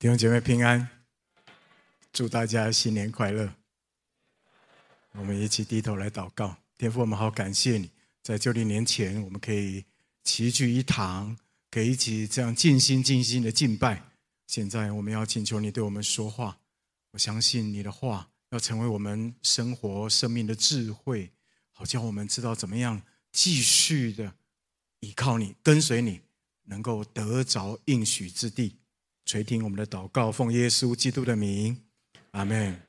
弟兄姐妹平安，祝大家新年快乐。我们一起低头来祷告，天父，我们好感谢你，在旧历年前，我们可以齐聚一堂，可以一起这样尽心尽心的敬拜。现在我们要请求你对我们说话，我相信你的话要成为我们生活生命的智慧，好叫我们知道怎么样继续的依靠你，跟随你，能够得着应许之地。垂听我们的祷告，奉耶稣基督的名，阿门。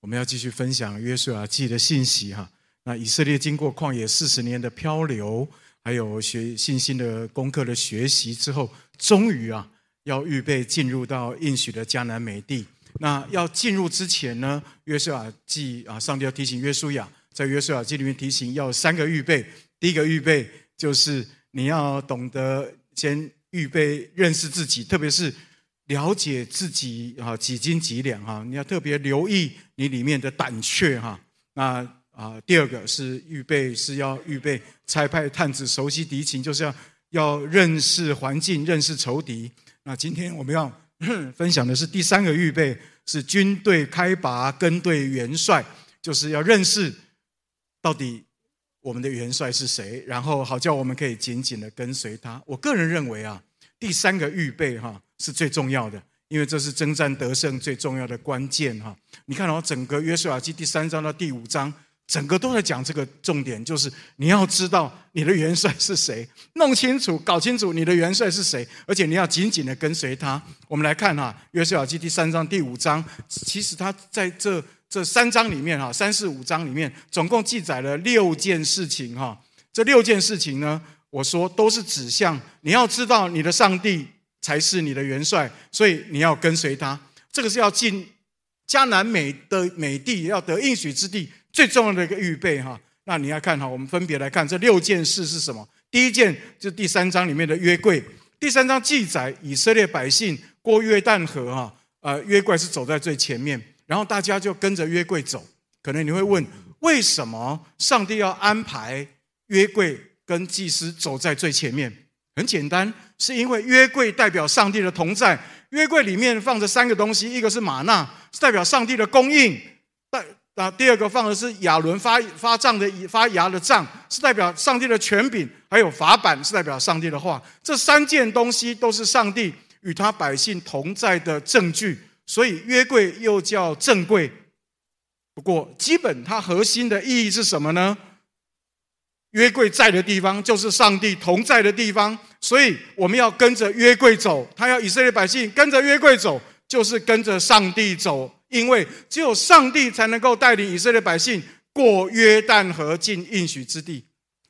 我们要继续分享约书亚记的信息哈。那以色列经过旷野四十年的漂流，还有学信心的功课的学习之后，终于啊，要预备进入到应许的迦南美地。那要进入之前呢，约书亚记啊，上帝要提醒约书亚，在约书亚记里面提醒要三个预备。第一个预备就是你要懂得先预备认识自己，特别是。了解自己啊，几斤几两哈？你要特别留意你里面的胆怯哈。那啊，第二个是预备，是要预备差派探子，熟悉敌情，就是要要认识环境，认识仇敌。那今天我们要分享的是第三个预备，是军队开拔，跟对元帅，就是要认识到底我们的元帅是谁，然后好叫我们可以紧紧的跟随他。我个人认为啊，第三个预备哈。是最重要的，因为这是征战得胜最重要的关键哈。你看哦，整个约书亚记第三章到第五章，整个都在讲这个重点，就是你要知道你的元帅是谁，弄清楚、搞清楚你的元帅是谁，而且你要紧紧的跟随他。我们来看哈，约书亚记第三章、第五章，其实他在这这三章里面哈，三四五章里面，总共记载了六件事情哈。这六件事情呢，我说都是指向你要知道你的上帝。才是你的元帅，所以你要跟随他。这个是要进迦南美的美地，要得应许之地最重要的一个预备哈。那你要看哈，我们分别来看这六件事是什么。第一件就是第三章里面的约柜。第三章记载以色列百姓过约旦河哈，呃，约柜是走在最前面，然后大家就跟着约柜走。可能你会问，为什么上帝要安排约柜跟祭司走在最前面？很简单，是因为约柜代表上帝的同在。约柜里面放着三个东西，一个是玛纳，是代表上帝的供应；代啊，第二个放的是亚伦发发杖的发芽的杖，是代表上帝的权柄；还有法版，是代表上帝的话。这三件东西都是上帝与他百姓同在的证据，所以约柜又叫正柜。不过，基本它核心的意义是什么呢？约柜在的地方，就是上帝同在的地方，所以我们要跟着约柜走。他要以色列百姓跟着约柜走，就是跟着上帝走，因为只有上帝才能够带领以色列百姓过约旦河进应许之地。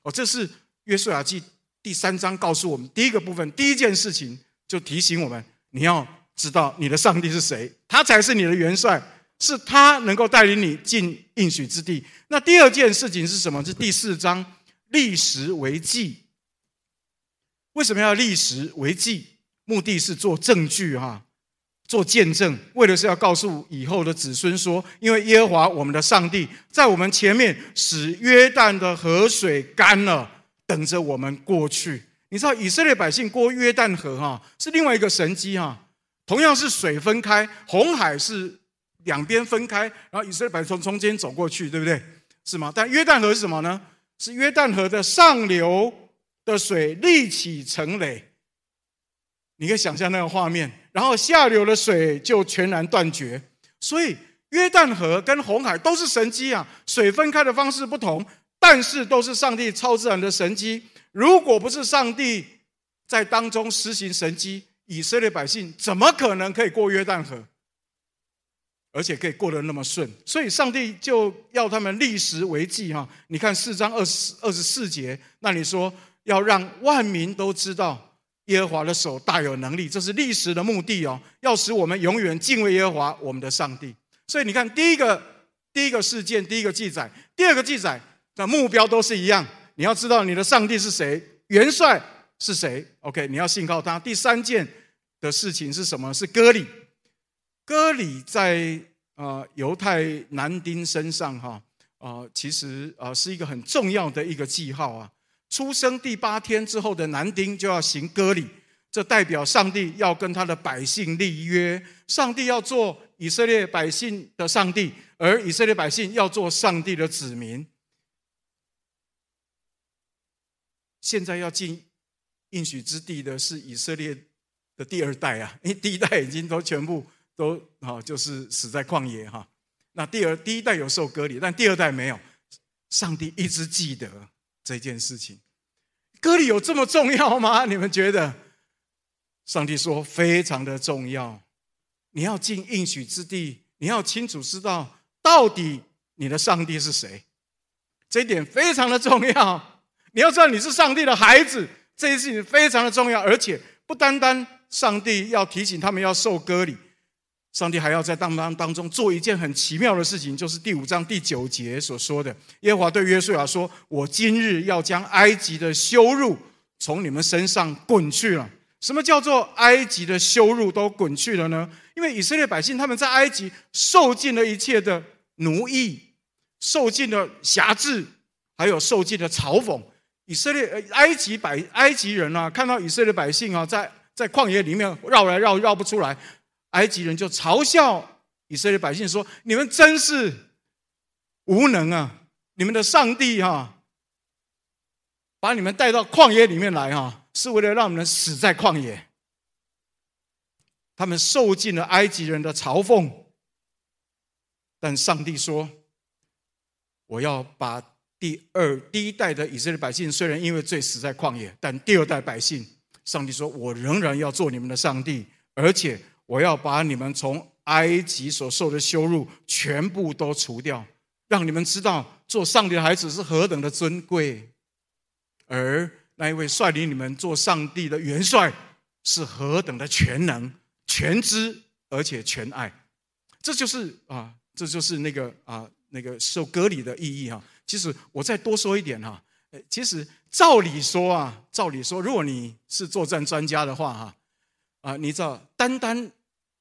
哦，这是约书亚记第三章告诉我们第一个部分，第一件事情就提醒我们：你要知道你的上帝是谁，他才是你的元帅，是他能够带领你进应许之地。那第二件事情是什么？是第四章。立时为记，为什么要立时为记？目的是做证据哈，做见证，为的是要告诉以后的子孙说，因为耶和华我们的上帝在我们前面使约旦的河水干了，等着我们过去。你知道以色列百姓过约旦河哈，是另外一个神迹哈。同样是水分开，红海是两边分开，然后以色列百姓从中间走过去，对不对？是吗？但约旦河是什么呢？是约旦河的上流的水立起成垒，你可以想象那个画面，然后下流的水就全然断绝。所以约旦河跟红海都是神迹啊，水分开的方式不同，但是都是上帝超自然的神迹。如果不是上帝在当中施行神迹，以色列百姓怎么可能可以过约旦河？而且可以过得那么顺，所以上帝就要他们立时为记哈。你看四章二十二十四节，那你说要让万民都知道耶和华的手大有能力，这是立时的目的哦，要使我们永远敬畏耶和华我们的上帝。所以你看，第一个第一个事件，第一个记载，第二个记载的目标都是一样，你要知道你的上帝是谁，元帅是谁。OK，你要信靠他。第三件的事情是什么？是割礼。割礼在啊犹太男丁身上哈啊，其实啊是一个很重要的一个记号啊。出生第八天之后的男丁就要行割礼，这代表上帝要跟他的百姓立约，上帝要做以色列百姓的上帝，而以色列百姓要做上帝的子民。现在要进应许之地的是以色列的第二代啊，因为第一代已经都全部都啊，就是死在旷野哈。那第二第一代有受割礼，但第二代没有。上帝一直记得这件事情，割礼有这么重要吗？你们觉得？上帝说非常的重要。你要进应许之地，你要清楚知道到底你的上帝是谁，这一点非常的重要。你要知道你是上帝的孩子，这件事情非常的重要，而且不单单上帝要提醒他们要受割礼。上帝还要在当当当中做一件很奇妙的事情，就是第五章第九节所说的：耶和华对约书亚说：“我今日要将埃及的羞辱从你们身上滚去了。”什么叫做埃及的羞辱都滚去了呢？因为以色列百姓他们在埃及受尽了一切的奴役，受尽了辖制，还有受尽了嘲讽。以色列埃及百埃及人啊，看到以色列百姓啊，在在旷野里面绕来绕绕不出来。埃及人就嘲笑以色列百姓说：“你们真是无能啊！你们的上帝哈，把你们带到旷野里面来哈，是为了让你们死在旷野。”他们受尽了埃及人的嘲讽，但上帝说：“我要把第二第一代的以色列百姓，虽然因为罪死在旷野，但第二代百姓，上帝说我仍然要做你们的上帝，而且。”我要把你们从埃及所受的羞辱全部都除掉，让你们知道做上帝的孩子是何等的尊贵，而那一位率领你们做上帝的元帅是何等的全能、全知而且全爱。这就是啊，这就是那个啊那个受割礼的意义哈。其实我再多说一点哈，呃其实照理说啊，照理说，如果你是作战专家的话哈，啊，你知道单单。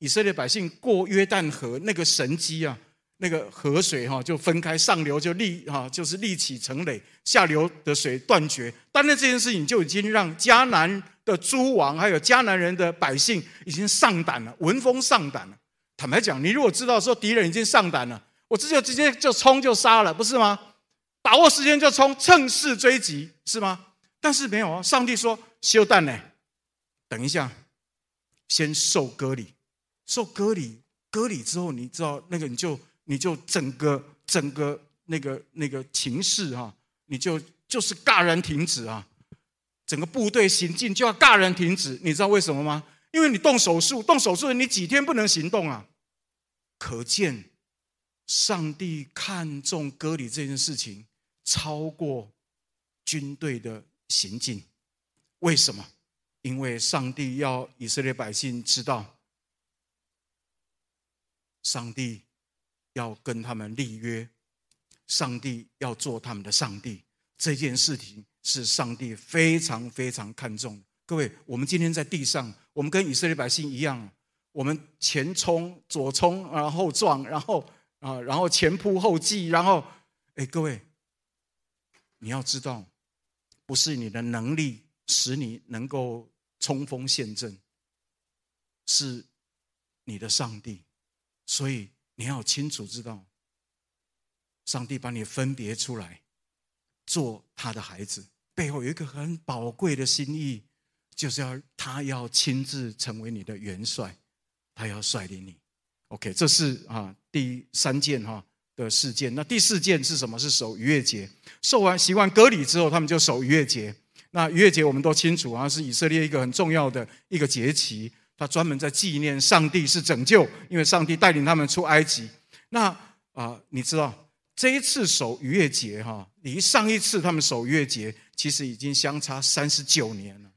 以色列百姓过约旦河那个神迹啊，那个河水哈就分开，上流就立哈就是立起成垒，下流的水断绝。但是这件事情就已经让迦南的诸王还有迦南人的百姓已经上胆了，闻风丧胆了。坦白讲，你如果知道说敌人已经上胆了，我这就直接就冲就杀了，不是吗？把握时间就冲，趁势追击，是吗？但是没有啊，上帝说休战呢，等一下，先受割礼。受割礼，割礼之后，你知道那个你就你就整个整个那个那个情势哈，你就就是戛然停止啊，整个部队行进就要戛然停止，你知道为什么吗？因为你动手术，动手术你几天不能行动啊，可见上帝看重割礼这件事情超过军队的行进，为什么？因为上帝要以色列百姓知道。上帝要跟他们立约，上帝要做他们的上帝，这件事情是上帝非常非常看重的。各位，我们今天在地上，我们跟以色列百姓一样，我们前冲、左冲，然后撞，然后啊，然后前仆后继，然后，哎，各位，你要知道，不是你的能力使你能够冲锋陷阵，是你的上帝。所以你要清楚知道，上帝把你分别出来做他的孩子，背后有一个很宝贵的心意，就是要他要亲自成为你的元帅，他要率领你。OK，这是啊第三件哈的事件。那第四件是什么？是守逾越节。受完习惯割礼之后，他们就守逾越节。那逾越节我们都清楚啊，是以色列一个很重要的一个节期。他专门在纪念上帝是拯救，因为上帝带领他们出埃及。那啊、你知道这一次守逾越节哈，离上一次他们守逾越节其实已经相差三十九年了。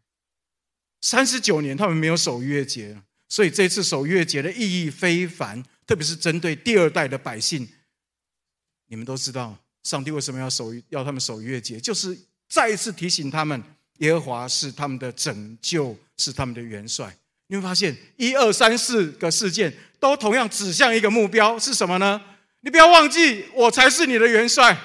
三十九年他们没有守逾越节，所以这次守逾越节的意义非凡，特别是针对第二代的百姓。你们都知道，上帝为什么要守要他们守逾越节，就是再一次提醒他们，耶和华是他们的拯救，是他们的元帅。你会发现，一二三四个事件都同样指向一个目标，是什么呢？你不要忘记，我才是你的元帅。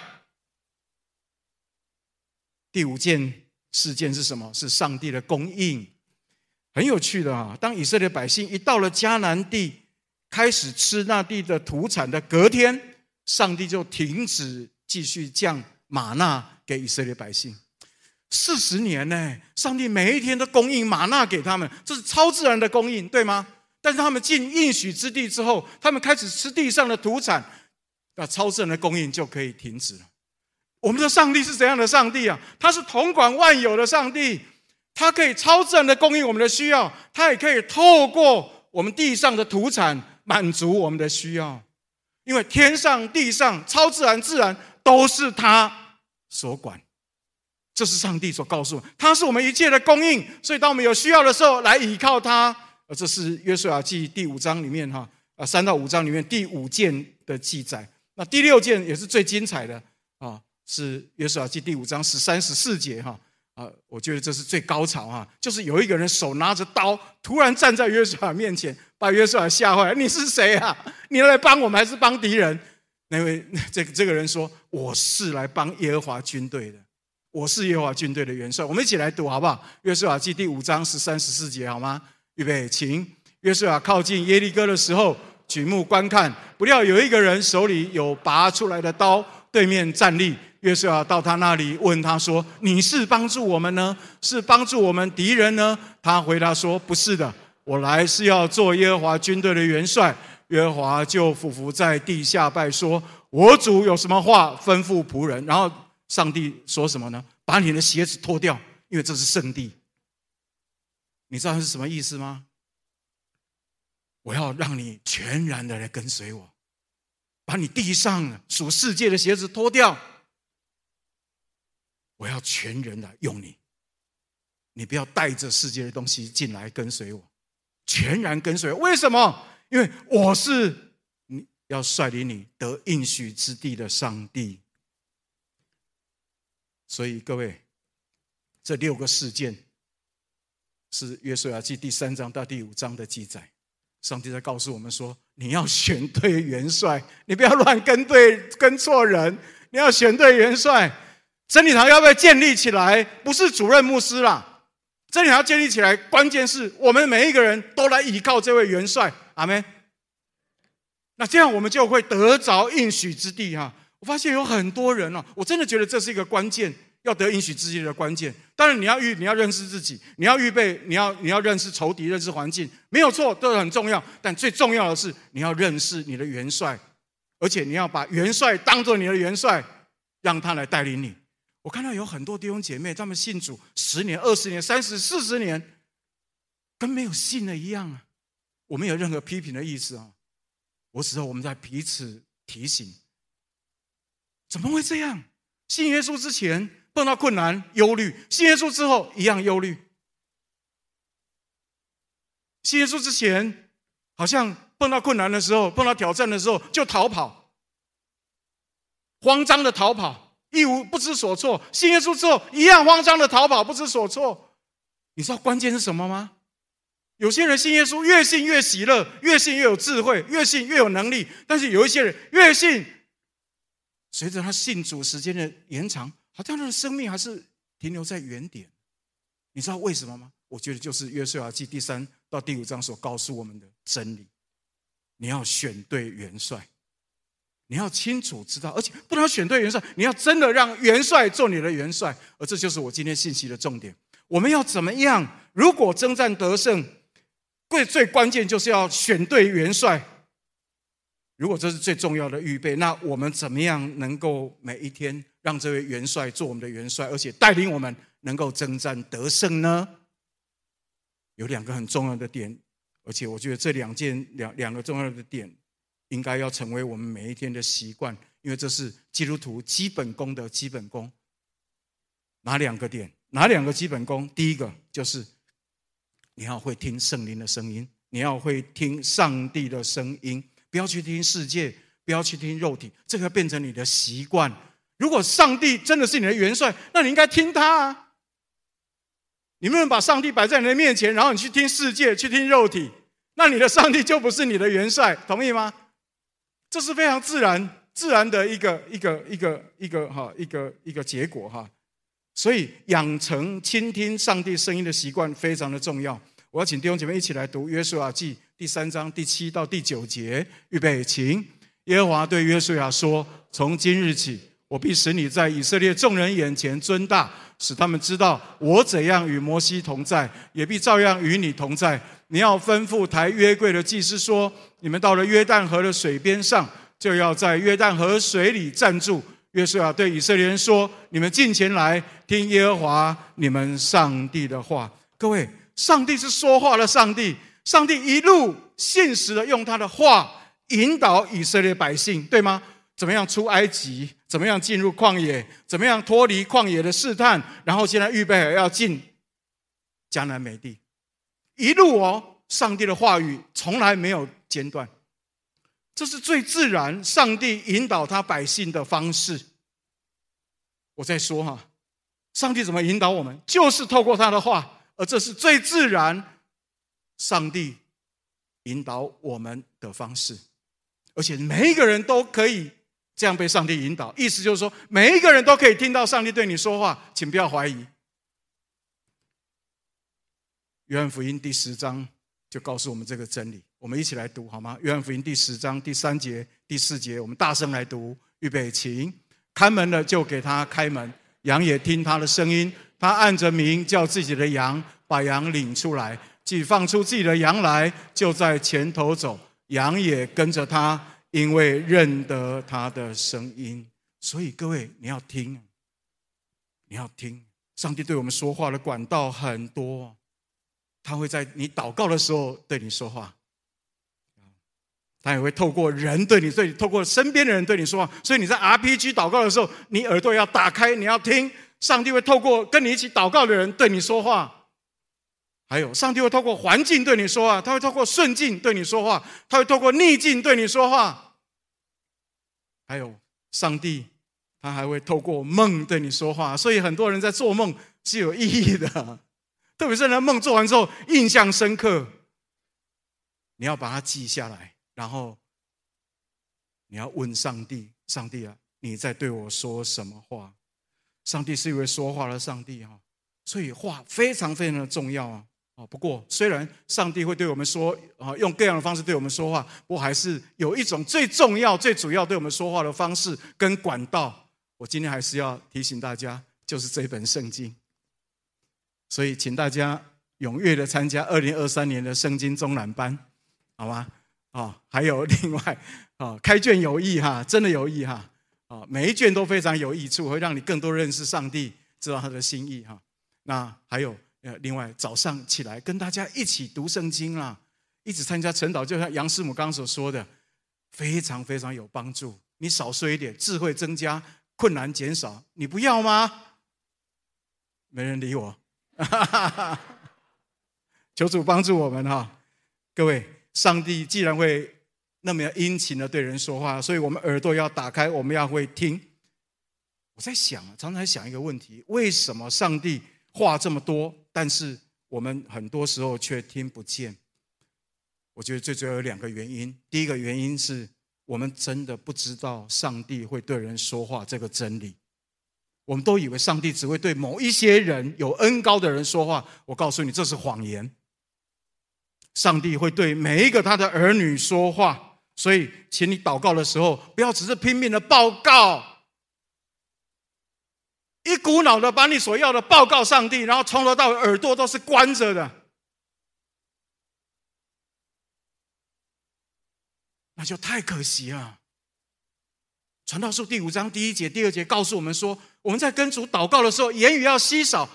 第五件事件是什么？是上帝的供应。很有趣的啊，当以色列百姓一到了迦南地，开始吃那地的土产的隔天，上帝就停止继续降玛纳给以色列百姓。四十年呢，上帝每一天都供应玛纳给他们，这是超自然的供应，对吗？但是他们进应许之地之后，他们开始吃地上的土产，那超自然的供应就可以停止了。我们的上帝是怎样的上帝啊？他是统管万有的上帝，他可以超自然的供应我们的需要，他也可以透过我们地上的土产满足我们的需要，因为天上地上超自然自然都是他所管。这是上帝所告诉我，他是我们一切的供应，所以当我们有需要的时候，来倚靠他。而这是约书亚记第五章里面哈啊三到五章里面第五件的记载。那第六件也是最精彩的啊，是约书亚记第五章十三十四节哈啊，我觉得这是最高潮哈，就是有一个人手拿着刀，突然站在约书亚面前，把约书亚吓坏了。你是谁啊？你来帮我们还是帮敌人？那位 这这个人说：“我是来帮耶和华军队的。”我是耶和华军队的元帅，我们一起来读好不好？约书亚记第五章十三十四节，好吗？预备，请。约书亚靠近耶利哥的时候，举目观看，不料有一个人手里有拔出来的刀，对面站立。约书亚到他那里，问他说：“你是帮助我们呢，是帮助我们敌人呢？”他回答说：“不是的，我来是要做耶和华军队的元帅。”约和华就俯伏在地下拜说：“我主有什么话吩咐仆人？”然后。上帝说什么呢？把你的鞋子脱掉，因为这是圣地。你知道是什么意思吗？我要让你全然的来跟随我，把你地上属世界的鞋子脱掉。我要全人的用你，你不要带着世界的东西进来跟随我，全然跟随。为什么？因为我是你要率领你得应许之地的上帝。所以各位，这六个事件是约书亚记第三章到第五章的记载。上帝在告诉我们说：你要选对元帅，你不要乱跟对跟错人。你要选对元帅。真理堂要不要建立起来？不是主任牧师啦，真理堂建立起来，关键是我们每一个人都来依靠这位元帅。阿门。那这样我们就会得着应许之地哈。我发现有很多人哦，我真的觉得这是一个关键，要得应许之地的关键。当然，你要预，你要认识自己，你要预备，你要你要认识仇敌，认识环境，没有错，都很重要。但最重要的是，你要认识你的元帅，而且你要把元帅当做你的元帅，让他来带领你。我看到有很多弟兄姐妹，他们信主十年、二十年、三十、四十年，跟没有信的一样啊。我没有任何批评的意思啊，我只是我们在彼此提醒。怎么会这样？信耶稣之前碰到困难忧虑，信耶稣之后一样忧虑。信耶稣之前好像碰到困难的时候，碰到挑战的时候就逃跑，慌张的逃跑，一无不知所措。信耶稣之后一样慌张的逃跑，不知所措。你知道关键是什么吗？有些人信耶稣越信越喜乐，越信越有智慧，越信越有能力。但是有一些人越信。随着他信主时间的延长，好像他的生命还是停留在原点。你知道为什么吗？我觉得就是约瑟亚记第三到第五章所告诉我们的真理。你要选对元帅，你要清楚知道，而且不能选对元帅，你要真的让元帅做你的元帅。而这就是我今天信息的重点。我们要怎么样？如果征战得胜，最最关键就是要选对元帅。如果这是最重要的预备，那我们怎么样能够每一天让这位元帅做我们的元帅，而且带领我们能够征战得胜呢？有两个很重要的点，而且我觉得这两件两两个重要的点，应该要成为我们每一天的习惯，因为这是基督徒基本功的基本功。哪两个点？哪两个基本功？第一个就是你要会听圣灵的声音，你要会听上帝的声音。不要去听世界，不要去听肉体，这个变成你的习惯。如果上帝真的是你的元帅，那你应该听他啊。你不能把上帝摆在你的面前，然后你去听世界，去听肉体，那你的上帝就不是你的元帅，同意吗？这是非常自然、自然的一个、一个、一个、一个哈、一个一个结果哈。所以养成倾听上帝声音的习惯非常的重要。我要请弟兄姐妹一起来读《约书亚记》第三章第七到第九节。预备，请。耶和华对约书亚说：“从今日起，我必使你在以色列众人眼前尊大，使他们知道我怎样与摩西同在，也必照样与你同在。你要吩咐抬约柜的祭司说：你们到了约旦河的水边上，就要在约旦河水里站住。约书亚对以色列人说：你们进前来听耶和华你们上帝的话。各位，上帝是说话的上帝，上帝一路信实的用他的话。”引导以色列百姓，对吗？怎么样出埃及？怎么样进入旷野？怎么样脱离旷野的试探？然后现在预备要进迦南美地，一路哦，上帝的话语从来没有间断，这是最自然，上帝引导他百姓的方式。我在说哈，上帝怎么引导我们？就是透过他的话，而这是最自然，上帝引导我们的方式。而且每一个人都可以这样被上帝引导，意思就是说，每一个人都可以听到上帝对你说话，请不要怀疑。约翰福音第十章就告诉我们这个真理，我们一起来读好吗？约翰福音第十章第三节、第四节，我们大声来读，预备，请。看门的就给他开门，羊也听他的声音，他按着名叫自己的羊，把羊领出来，既放出自己的羊来，就在前头走。羊也跟着他，因为认得他的声音。所以各位，你要听，你要听。上帝对我们说话的管道很多，他会在你祷告的时候对你说话，他也会透过人对你，对你透过身边的人对你说话。所以你在 RPG 祷告的时候，你耳朵要打开，你要听。上帝会透过跟你一起祷告的人对你说话。还有，上帝会透过环境对你说话，他会透过顺境对你说话，他会透过逆境对你说话。还有，上帝他还会透过梦对你说话。所以很多人在做梦是有意义的，特别是那梦做完之后印象深刻，你要把它记下来，然后你要问上帝：上帝啊，你在对我说什么话？上帝是一位说话的上帝哈，所以话非常非常的重要啊。啊，不过虽然上帝会对我们说啊，用各样的方式对我们说话，不过还是有一种最重要、最主要对我们说话的方式跟管道。我今天还是要提醒大家，就是这本圣经。所以，请大家踊跃的参加二零二三年的圣经中览班，好吗？啊，还有另外啊，开卷有益哈，真的有益哈。啊，每一卷都非常有益处，会让你更多认识上帝，知道他的心意哈。那还有。呃，另外早上起来跟大家一起读圣经啊，一起参加晨祷，就像杨师母刚刚所说的，非常非常有帮助。你少睡一点，智慧增加，困难减少，你不要吗？没人理我，求主帮助我们哈。各位，上帝既然会那么殷勤的对人说话，所以我们耳朵要打开，我们要会听。我在想啊，常常在想一个问题：为什么上帝话这么多？但是我们很多时候却听不见。我觉得最主要有两个原因。第一个原因是我们真的不知道上帝会对人说话这个真理。我们都以为上帝只会对某一些人有恩高的人说话。我告诉你，这是谎言。上帝会对每一个他的儿女说话。所以，请你祷告的时候，不要只是拼命的报告。一股脑的把你所要的报告上帝，然后从头到尾耳朵都是关着的，那就太可惜了。传道书第五章第一节、第二节告诉我们说，我们在跟主祷告的时候，言语要稀少，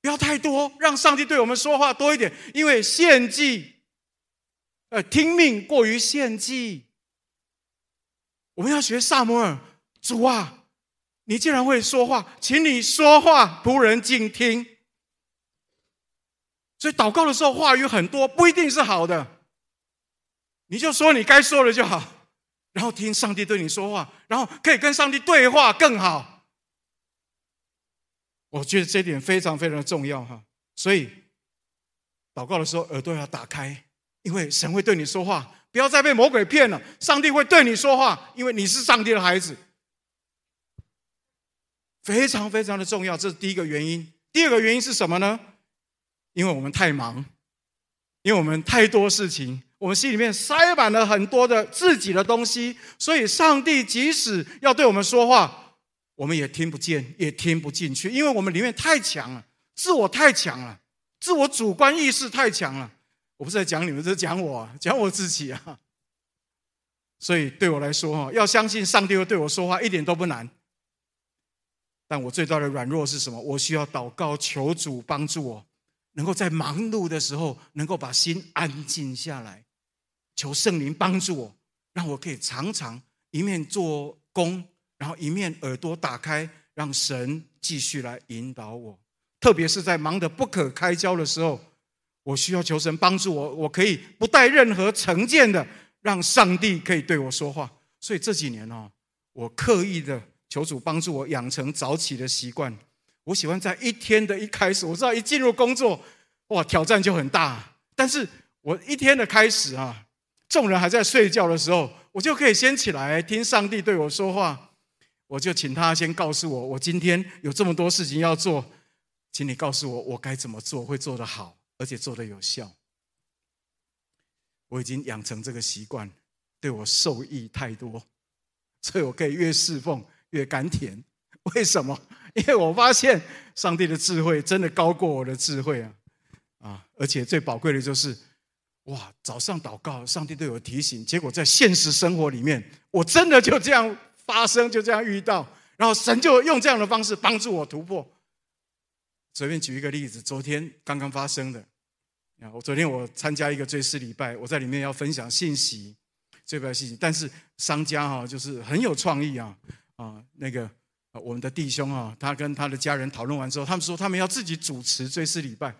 不要太多，让上帝对我们说话多一点。因为献祭，呃，听命过于献祭。我们要学撒摩尔，主啊。你既然会说话，请你说话，仆人静听。所以祷告的时候话语很多，不一定是好的。你就说你该说的就好，然后听上帝对你说话，然后可以跟上帝对话更好。我觉得这点非常非常的重要哈。所以祷告的时候耳朵要打开，因为神会对你说话，不要再被魔鬼骗了。上帝会对你说话，因为你是上帝的孩子。非常非常的重要，这是第一个原因。第二个原因是什么呢？因为我们太忙，因为我们太多事情，我们心里面塞满了很多的自己的东西，所以上帝即使要对我们说话，我们也听不见，也听不进去，因为我们里面太强了，自我太强了，自我主观意识太强了。我不是在讲你们，这是讲我，讲我自己啊。所以对我来说，哈，要相信上帝会对我说话，一点都不难。但我最大的软弱是什么？我需要祷告，求主帮助我，能够在忙碌的时候，能够把心安静下来，求圣灵帮助我，让我可以常常一面做工，然后一面耳朵打开，让神继续来引导我。特别是在忙得不可开交的时候，我需要求神帮助我，我可以不带任何成见的。让上帝可以对我说话，所以这几年哦，我刻意的求主帮助我养成早起的习惯。我喜欢在一天的一开始，我知道一进入工作，哇，挑战就很大。但是我一天的开始啊，众人还在睡觉的时候，我就可以先起来听上帝对我说话。我就请他先告诉我，我今天有这么多事情要做，请你告诉我，我该怎么做会做得好，而且做得有效。我已经养成这个习惯，对我受益太多，所以我可以越侍奉越甘甜。为什么？因为我发现上帝的智慧真的高过我的智慧啊！啊，而且最宝贵的就是，哇，早上祷告，上帝对我提醒，结果在现实生活里面，我真的就这样发生，就这样遇到，然后神就用这样的方式帮助我突破。随便举一个例子，昨天刚刚发生的啊。我昨天我参加一个追思礼拜，我在里面要分享信息，这个信息。但是商家哈就是很有创意啊啊，那个我们的弟兄啊，他跟他的家人讨论完之后，他们说他们要自己主持追思礼拜。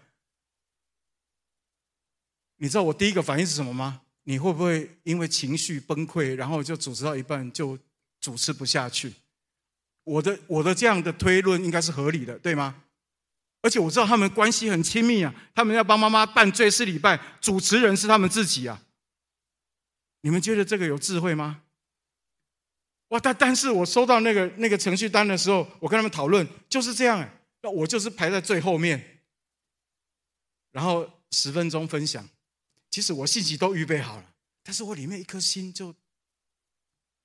你知道我第一个反应是什么吗？你会不会因为情绪崩溃，然后就主持到一半就主持不下去？我的我的这样的推论应该是合理的，对吗？而且我知道他们关系很亲密啊，他们要帮妈妈办追思礼拜，主持人是他们自己啊。你们觉得这个有智慧吗？哇！但但是我收到那个那个程序单的时候，我跟他们讨论就是这样，那我就是排在最后面，然后十分钟分享。其实我信息都预备好了，但是我里面一颗心就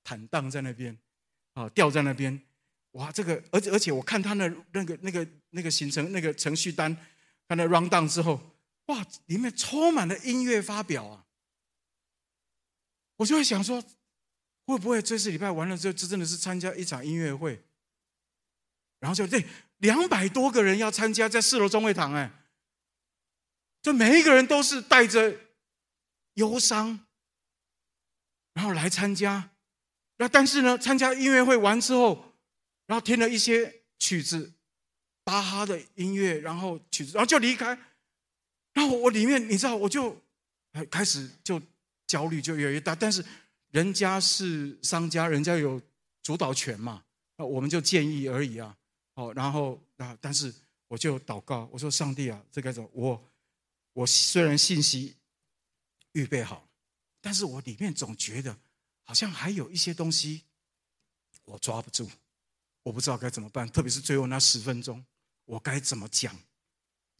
坦荡在那边，啊，吊在那边。哇，这个，而且而且，我看他的那个那个那个行程那个程序单，看他 run down 之后，哇，里面充满了音乐发表啊！我就会想说，会不会这次礼拜完了之后，这真的是参加一场音乐会？然后就对，两百多个人要参加，在四楼中会堂，哎，这每一个人都是带着忧伤，然后来参加。那但是呢，参加音乐会完之后。然后听了一些曲子，巴哈的音乐，然后曲子，然后就离开。然后我里面，你知道，我就开始就焦虑就越来越大。但是人家是商家，人家有主导权嘛，那我们就建议而已啊。好，然后啊，但是我就祷告，我说上帝啊，这该怎么？我我虽然信息预备好，但是我里面总觉得好像还有一些东西我抓不住。我不知道该怎么办，特别是最后那十分钟，我该怎么讲？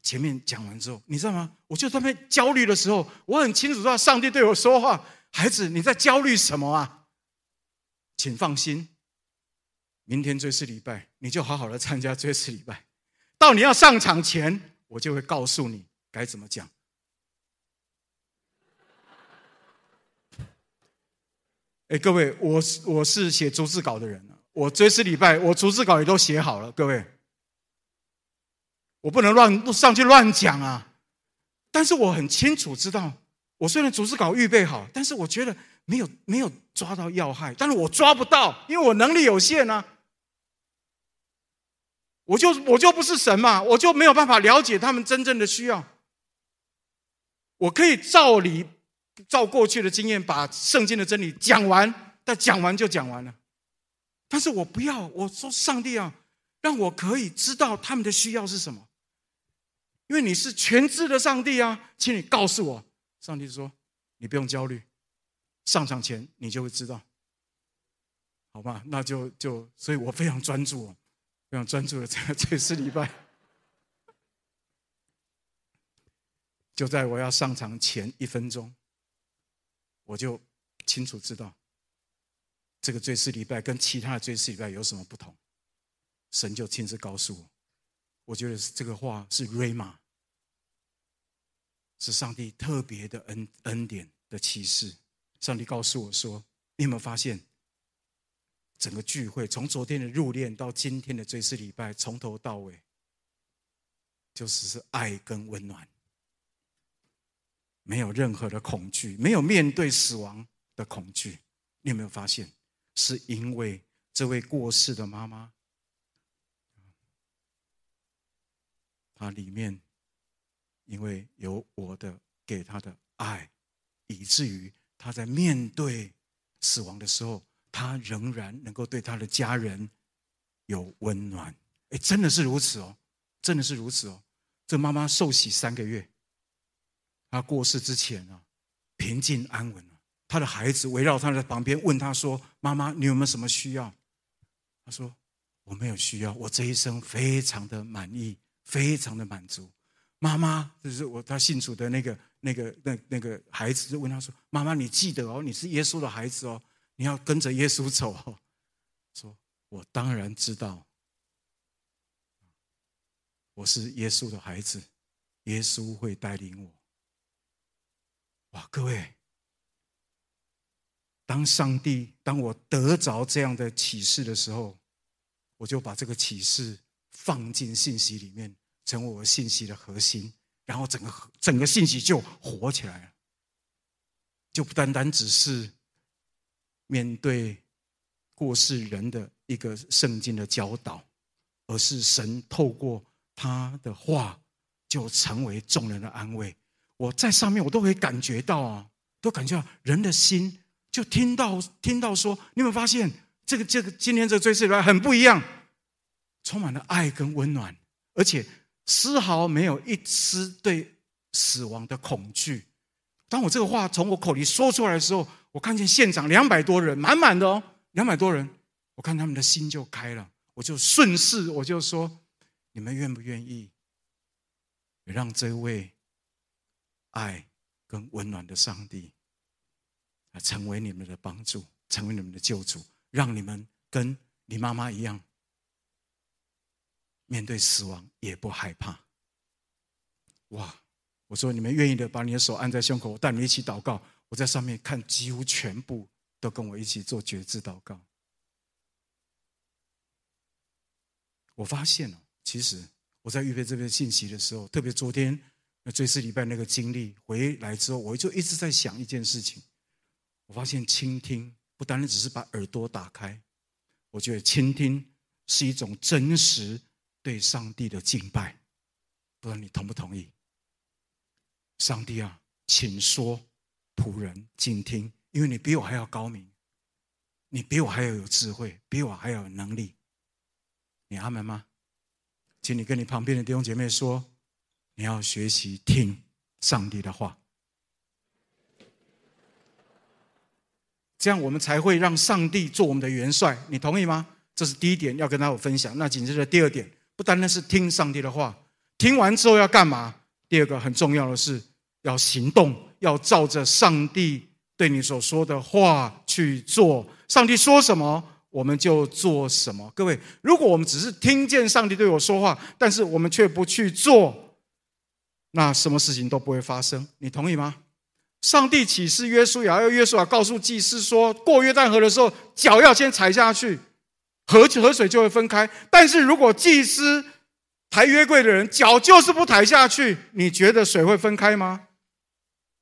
前面讲完之后，你知道吗？我就在那边焦虑的时候，我很清楚知道上帝对我说话：“孩子，你在焦虑什么啊？请放心，明天追思礼拜，你就好好的参加追思礼拜。到你要上场前，我就会告诉你该怎么讲。”哎，各位，我是我是写逐字稿的人。我追思礼拜，我逐字稿也都写好了，各位，我不能乱上去乱讲啊。但是我很清楚知道，我虽然逐字稿预备好，但是我觉得没有没有抓到要害，但是我抓不到，因为我能力有限啊。我就我就不是神嘛，我就没有办法了解他们真正的需要。我可以照理照过去的经验，把圣经的真理讲完，但讲完就讲完了。但是我不要，我说上帝啊，让我可以知道他们的需要是什么，因为你是全知的上帝啊，请你告诉我。上帝说：“你不用焦虑，上场前你就会知道，好吧？那就就，所以我非常专注，非常专注的在追思礼拜。就在我要上场前一分钟，我就清楚知道这个追思礼拜跟其他的追思礼拜有什么不同。神就亲自告诉我，我觉得这个话是瑞玛，是上帝特别的恩恩典的启示。上帝告诉我说：“你有没有发现？”整个聚会从昨天的入殓到今天的追思礼拜，从头到尾就是是爱跟温暖，没有任何的恐惧，没有面对死亡的恐惧。你有没有发现？是因为这位过世的妈妈，她里面因为有我的给她的爱，以至于她在面对死亡的时候。他仍然能够对他的家人有温暖，哎，真的是如此哦，真的是如此哦。这妈妈受洗三个月，她过世之前啊，平静安稳。他的孩子围绕他的旁边，问他说：“妈妈，你有没有什么需要？”他说：“我没有需要，我这一生非常的满意，非常的满足。”妈妈，就是我他信主的那个那个那那个孩子，就问他说：“妈妈，你记得哦，你是耶稣的孩子哦。”你要跟着耶稣走哦，说：“我当然知道，我是耶稣的孩子，耶稣会带领我。”哇，各位，当上帝当我得着这样的启示的时候，我就把这个启示放进信息里面，成为我信息的核心，然后整个整个信息就活起来了，就不单单只是。面对过世人的一个圣经的教导，而是神透过他的话，就成为众人的安慰。我在上面，我都可以感觉到啊，都感觉到人的心，就听到听到说，你有没有发现这个这个今天这个追思礼拜很不一样，充满了爱跟温暖，而且丝毫没有一丝对死亡的恐惧。当我这个话从我口里说出来的时候，我看见现场两百多人，满满的哦，两百多人，我看他们的心就开了，我就顺势我就说：你们愿不愿意让这位爱跟温暖的上帝啊，成为你们的帮助，成为你们的救主，让你们跟你妈妈一样，面对死亡也不害怕。哇！我说：“你们愿意的，把你的手按在胸口，我带你们一起祷告。我在上面看，几乎全部都跟我一起做决志祷告。我发现了，其实我在预备这边信息的时候，特别昨天那追思礼拜那个经历回来之后，我就一直在想一件事情。我发现倾听不单单只是把耳朵打开，我觉得倾听是一种真实对上帝的敬拜。不知道你同不同意？”上帝啊，请说，仆人静听，因为你比我还要高明，你比我还要有智慧，比我还要有能力。你阿门吗？请你跟你旁边的弟兄姐妹说，你要学习听上帝的话，这样我们才会让上帝做我们的元帅。你同意吗？这是第一点要跟大家分享。那紧接着第二点，不单单是听上帝的话，听完之后要干嘛？第二个很重要的是要行动，要照着上帝对你所说的话去做。上帝说什么，我们就做什么。各位，如果我们只是听见上帝对我说话，但是我们却不去做，那什么事情都不会发生。你同意吗？上帝启示约书亚，要约书亚告诉祭司说，过约旦河的时候，脚要先踩下去，河河水就会分开。但是如果祭司抬约柜的人脚就是不抬下去，你觉得水会分开吗？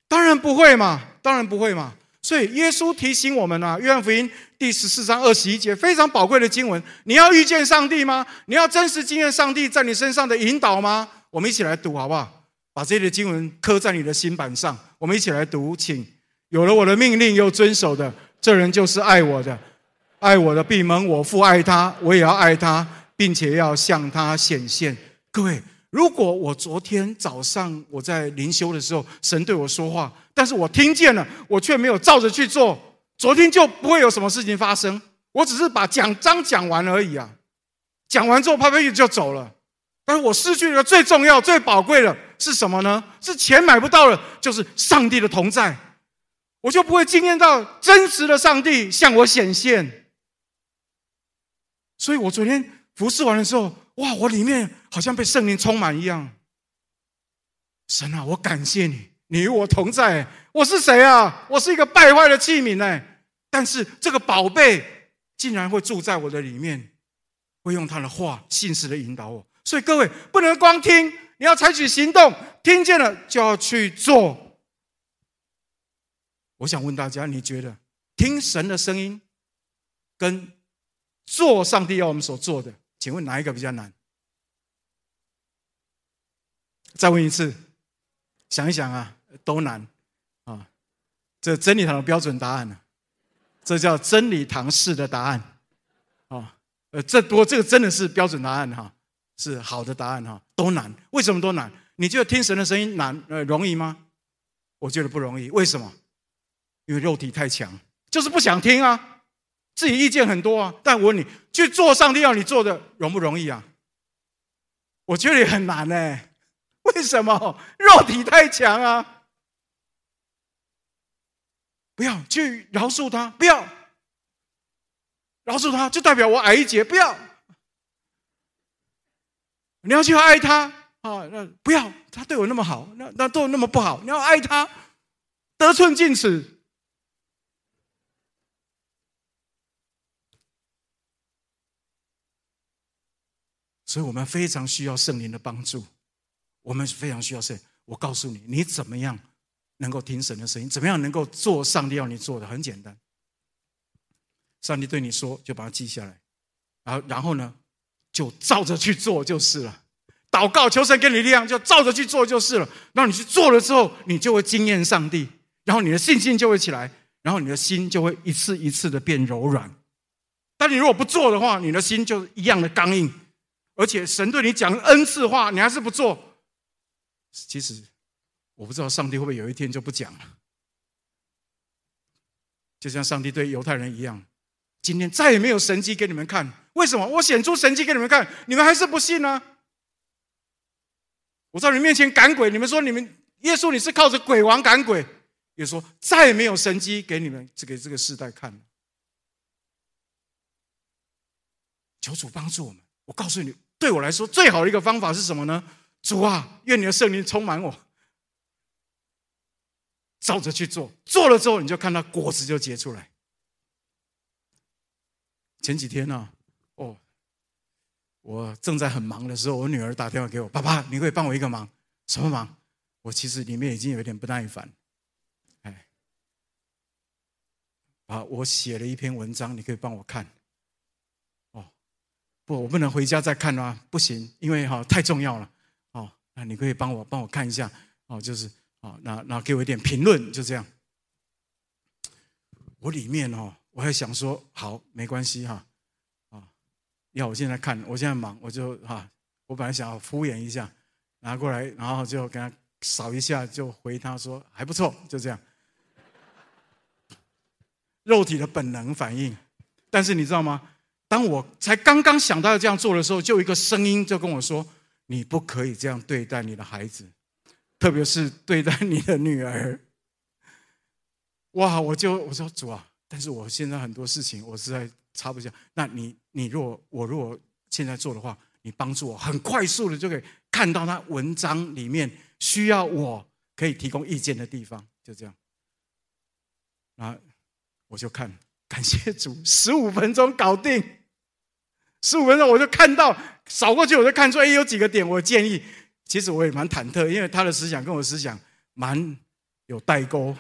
当然不会嘛，当然不会嘛。所以耶稣提醒我们啊，《约翰福音》第十四章二十一节非常宝贵的经文。你要遇见上帝吗？你要真实经验上帝在你身上的引导吗？我们一起来读好不好？把这些经文刻在你的心板上。我们一起来读，请。有了我的命令又遵守的，这人就是爱我的。爱我的闭门我父爱他，我也要爱他。并且要向他显现。各位，如果我昨天早上我在灵修的时候，神对我说话，但是我听见了，我却没有照着去做，昨天就不会有什么事情发生。我只是把讲章讲完而已啊，讲完之后拍拍屁股就走了。但是我失去了最重要、最宝贵的是什么呢？是钱买不到的，就是上帝的同在。我就不会经验到真实的上帝向我显现。所以我昨天服侍完的时候，哇，我里面好像被圣灵充满一样。神啊，我感谢你，你与我同在。我是谁啊？我是一个败坏的器皿哎，但是这个宝贝竟然会住在我的里面，会用他的话信实的引导我。所以各位不能光听，你要采取行动。听见了就要去做。我想问大家，你觉得听神的声音跟做上帝要我们所做的，请问哪一个比较难？再问一次，想一想啊，都难啊。这真理堂的标准答案呢？这叫真理堂式的答案啊。呃，这多这个真的是标准答案哈。是好的答案哈，都难。为什么都难？你觉得听神的声音难呃容易吗？我觉得不容易。为什么？因为肉体太强，就是不想听啊，自己意见很多啊。但我问你，去做上帝要你做的容不容易啊？我觉得也很难呢。为什么？肉体太强啊！不要去饶恕他，不要饶恕他，就代表我矮一截，不要。你要去爱他啊？那不要，他对我那么好，那那对我那么不好。你要爱他，得寸进尺。所以我们非常需要圣灵的帮助，我们非常需要圣。我告诉你，你怎么样能够听神的声音？怎么样能够做上帝要你做的？很简单，上帝对你说，就把它记下来，然后然后呢？就照着去做就是了，祷告求神给你力量，就照着去做就是了。然后你去做了之后，你就会惊艳上帝，然后你的信心就会起来，然后你的心就会一次一次的变柔软。但你如果不做的话，你的心就一样的刚硬，而且神对你讲 N 次话，你还是不做。其实我不知道上帝会不会有一天就不讲了，就像上帝对犹太人一样。今天再也没有神迹给你们看，为什么？我显出神迹给你们看，你们还是不信呢？我在你面前赶鬼，你们说你们耶稣你是靠着鬼王赶鬼，也说再也没有神迹给你们这个这个世代看了。求主帮助我们。我告诉你，对我来说最好的一个方法是什么呢？主啊，愿你的圣灵充满我，照着去做，做了之后你就看到果子就结出来。前几天呢、哦，我正在很忙的时候，我女儿打电话给我，爸爸，你可以帮我一个忙，什么忙？我其实里面已经有一点不耐烦，哎，啊，我写了一篇文章，你可以帮我看。我不能回家再看啊，不行，因为哈、太重要了。哦，那你可以帮我帮我看一下，哦，就是，哦，那那给我一点评论，就这样。我里面哦。我还想说，好，没关系哈，啊，要我现在看，我现在忙，我就哈，我本来想要敷衍一下，拿过来，然后就给他扫一下，就回他说还不错，就这样。肉体的本能反应，但是你知道吗？当我才刚刚想到要这样做的时候，就一个声音就跟我说：“你不可以这样对待你的孩子，特别是对待你的女儿。”哇！我就我说主啊。但是我现在很多事情我实在插不下。那你你如果我如果现在做的话，你帮助我很快速的就可以看到他文章里面需要我可以提供意见的地方，就这样。啊，我就看，感谢主，十五分钟搞定，十五分钟我就看到扫过去，我就看出哎有几个点我建议。其实我也蛮忐忑，因为他的思想跟我思想蛮有代沟。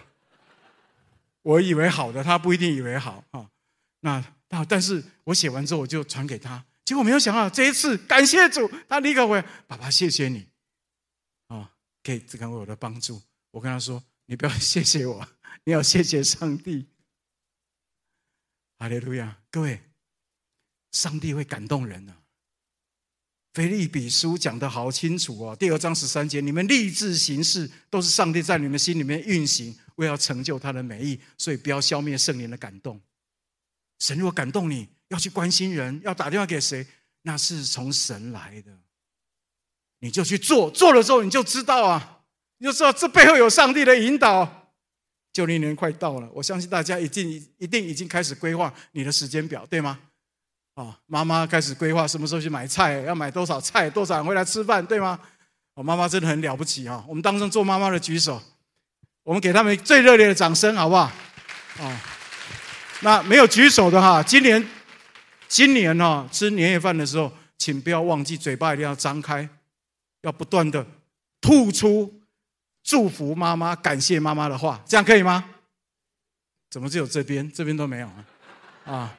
我以为好的，他不一定以为好啊。那那，但是我写完之后，我就传给他。结果没有想到，这一次感谢主，他立刻回：“爸爸，谢谢你啊，给这个我的帮助。”我跟他说：“你不要 谢谢我，你要谢谢上帝。”哈利路亚！各位，上帝会感动人啊。腓立比书讲得好清楚哦，第二章十三节，你们立志行事，都是上帝在你们心里面运行。为要成就他的美意，所以不要消灭圣灵的感动。神若感动你，要去关心人，要打电话给谁，那是从神来的。你就去做，做了之后你就知道啊，你就知道这背后有上帝的引导。九零年快到了，我相信大家一定一定已经开始规划你的时间表，对吗？啊，妈妈开始规划什么时候去买菜，要买多少菜，多少人回来吃饭，对吗？我妈妈真的很了不起啊！我们当中做妈妈的举手，我们给他们最热烈的掌声，好不好？啊，那没有举手的哈，今年今年哦吃年夜饭的时候，请不要忘记嘴巴一定要张开，要不断的吐出。祝福妈妈，感谢妈妈的话，这样可以吗？怎么只有这边，这边都没有啊？啊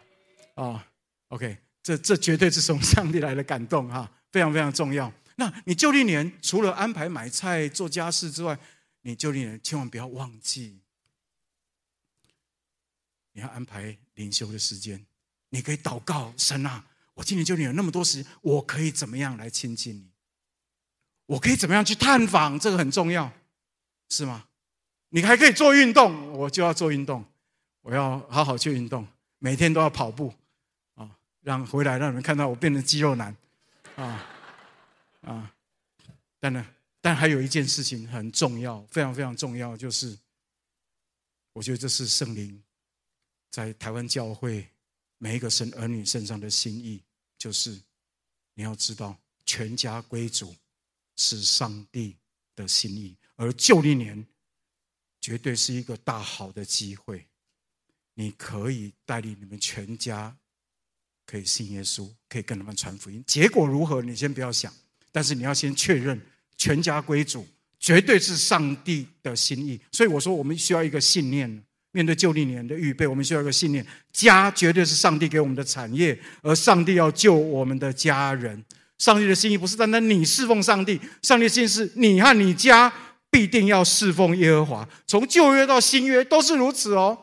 啊，OK，这这绝对是从上帝来的感动哈，非常非常重要。那你旧历年除了安排买菜、做家事之外，你旧历年千万不要忘记，你要安排灵修的时间。你可以祷告神啊，我今年旧历年有那么多时间，我可以怎么样来亲近你？我可以怎么样去探访？这个很重要。是吗？你还可以做运动，我就要做运动，我要好好去运动，每天都要跑步，让回来让人看到我变成肌肉男，啊啊！但呢，但还有一件事情很重要，非常非常重要，就是我觉得这是圣灵在台湾教会每一个神儿女身上的心意，就是你要知道，全家归主是上帝的心意。而旧历年绝对是一个大好的机会，你可以带领你们全家可以信耶稣，可以跟他们传福音。结果如何，你先不要想，但是你要先确认全家归主，绝对是上帝的心意。所以我说，我们需要一个信念，面对旧历年的预备，我们需要一个信念：家绝对是上帝给我们的产业，而上帝要救我们的家人。上帝的心意不是单单你侍奉上帝，上帝的心意是你和你家。必定要侍奉耶和华，从旧约到新约都是如此哦，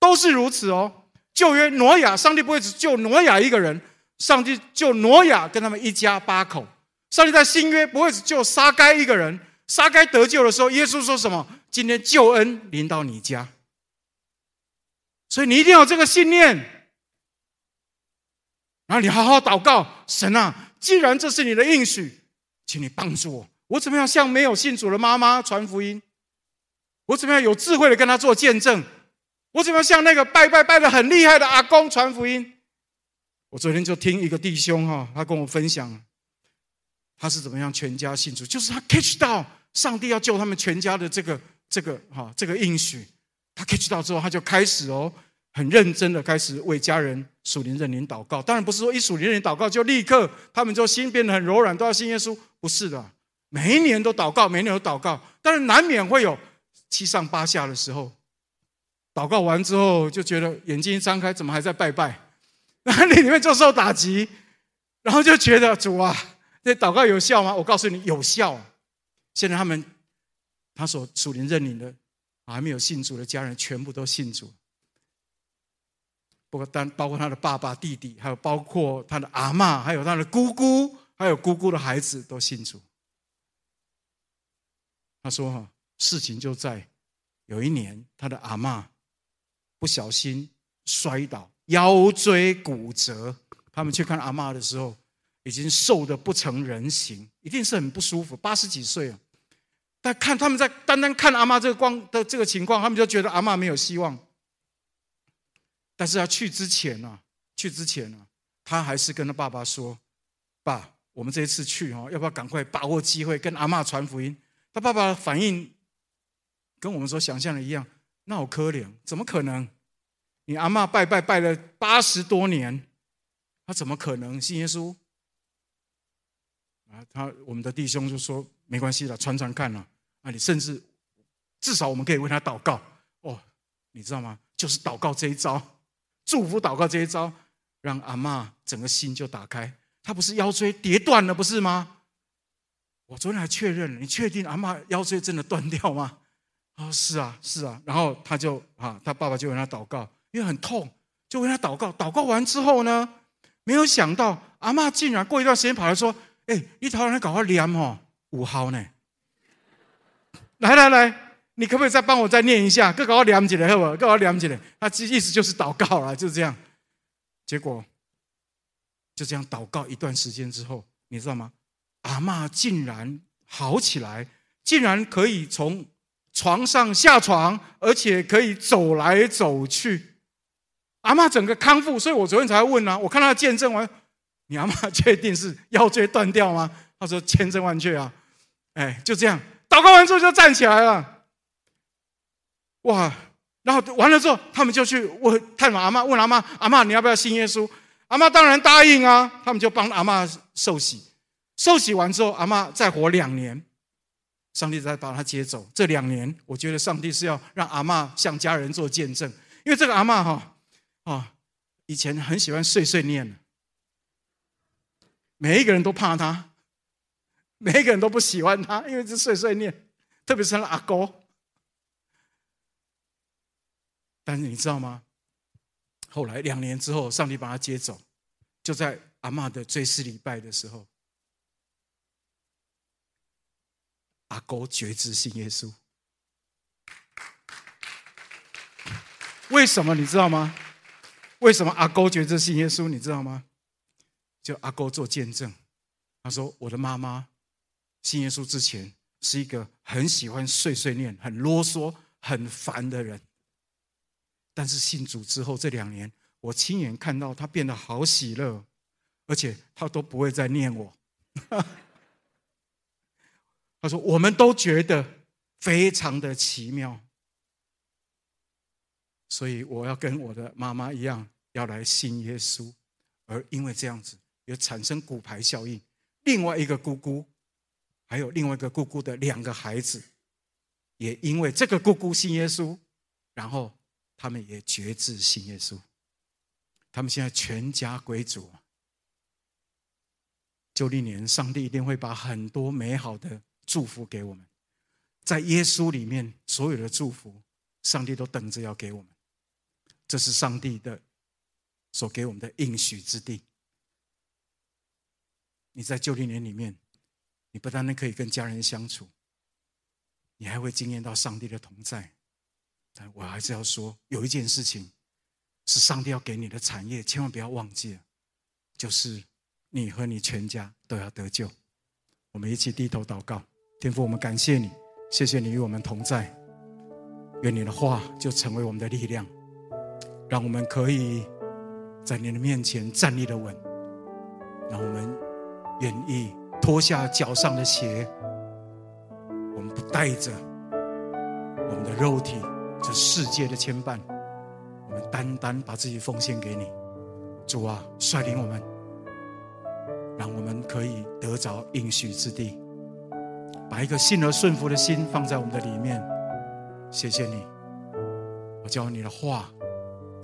都是如此哦。旧约挪亚，上帝不会只救挪亚一个人，上帝救挪亚跟他们一家八口。上帝在新约不会只救撒该一个人，撒该得救的时候，耶稣说什么？今天救恩临到你家，所以你一定要有这个信念，然后你好好祷告，神啊，既然这是你的应许，请你帮助我。我怎么样向没有信主的妈妈传福音？我怎么样有智慧的跟他做见证？我怎么像那个拜拜拜的很厉害的阿公传福音？我昨天就听一个弟兄哈，他跟我分享，他是怎么样全家信主，就是他 catch 到上帝要救他们全家的这个这个哈这个应许，他 catch 到之后，他就开始哦很认真的开始为家人属灵认领祷告。当然不是说一属灵认领祷告就立刻他们就心变得很柔软，都要信耶稣，不是的。每一年都祷告，每一年都祷告，但是难免会有七上八下的时候。祷告完之后，就觉得眼睛一张开，怎么还在拜拜？然后你里面就受打击，然后就觉得主啊，这祷告有效吗？我告诉你，有效。现在他们他所属灵认领的还没有信主的家人，全部都信主。不过，但包括他的爸爸、弟弟，还有包括他的阿嬷，还有他的姑姑，还有姑姑的孩子，都信主。他说：“哈，事情就在有一年，他的阿嬷不小心摔倒，腰椎骨折。他们去看阿嬷的时候，已经瘦得不成人形，一定是很不舒服。八十几岁了，但看他们在单单看阿嬷这个光的这个情况，他们就觉得阿嬷没有希望。但是要去之前呢，去之前呢，他还是跟他爸爸说：‘爸，我们这一次去哦，要不要赶快把握机会跟阿嬷传福音？’”他爸爸反应跟我们所想象的一样，那好可怜，怎么可能？你阿嬷拜拜拜了八十多年，他怎么可能信耶稣？啊，他我们的弟兄就说没关系了，传传看了。啊，你甚至至少我们可以为他祷告哦，你知道吗？就是祷告这一招，祝福祷告这一招，让阿嬷整个心就打开。他不是腰椎跌断了，不是吗？我昨天还确认了，你确定阿嬷腰椎真的断掉吗？哦，是啊，是啊。然后他就啊，他爸爸就为他祷告，因为很痛，就为他祷告。祷告完之后呢，没有想到阿嬷竟然过一段时间跑来说：“哎，你头来搞个念哦，五号呢？来来来，你可不可以再帮我再念一下？各搞我念起来好不好？各搞我念起来。他意思就是祷告了，就是这样。结果就这样祷告一段时间之后，你知道吗？阿嬷竟然好起来，竟然可以从床上下床，而且可以走来走去。阿嬷整个康复，所以我昨天才问啊，我看他见证完，你阿嬷确定是腰椎断掉吗？他说千真万确啊，哎，就这样，祷告完之后就站起来了，哇！然后完了之后，他们就去问探访阿妈，问阿妈：“阿妈，你要不要信耶稣？”阿妈当然答应啊。他们就帮阿妈受洗，受洗完之后，阿妈再活两年，上帝再把他接走。这两年，我觉得上帝是要让阿妈向家人做见证，因为这个阿嬷哈啊，以前很喜欢碎碎念的，每一个人都怕他，每一个人都不喜欢他，因为是碎碎念，特别是阿哥。但是你知道吗？后来两年之后，上帝把他接走，就在阿嬷的追思礼拜的时候，阿哥决志信耶稣。为什么你知道吗？为什么阿哥觉得信耶稣？你知道吗？就阿哥做见证，他说：“我的妈妈信耶稣之前是一个很喜欢碎碎念、很啰嗦、很烦的人。”但是信主之后这两年，我亲眼看到他变得好喜乐，而且他都不会再念我。他说：“我们都觉得非常的奇妙，所以我要跟我的妈妈一样，要来信耶稣。而因为这样子，也产生骨牌效应。另外一个姑姑，还有另外一个姑姑的两个孩子，也因为这个姑姑信耶稣，然后。”他们也决志信耶稣，他们现在全家归主。就历年，上帝一定会把很多美好的祝福给我们，在耶稣里面，所有的祝福，上帝都等着要给我们。这是上帝的所给我们的应许之地。你在旧历年里面，你不单单可以跟家人相处，你还会经验到上帝的同在。但我还是要说，有一件事情是上帝要给你的产业，千万不要忘记了，就是你和你全家都要得救。我们一起低头祷告，天父，我们感谢你，谢谢你与我们同在。愿你的话就成为我们的力量，让我们可以在你的面前站立的稳。让我们愿意脱下脚上的鞋，我们不带着我们的肉体。这世界的牵绊，我们单单把自己奉献给你，主啊，率领我们，让我们可以得着应许之地，把一个信而顺服的心放在我们的里面。谢谢你，我叫你的话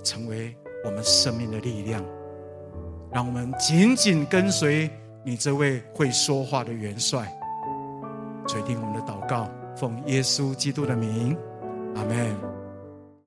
成为我们生命的力量，让我们紧紧跟随你这位会说话的元帅。垂听我们的祷告，奉耶稣基督的名，阿门。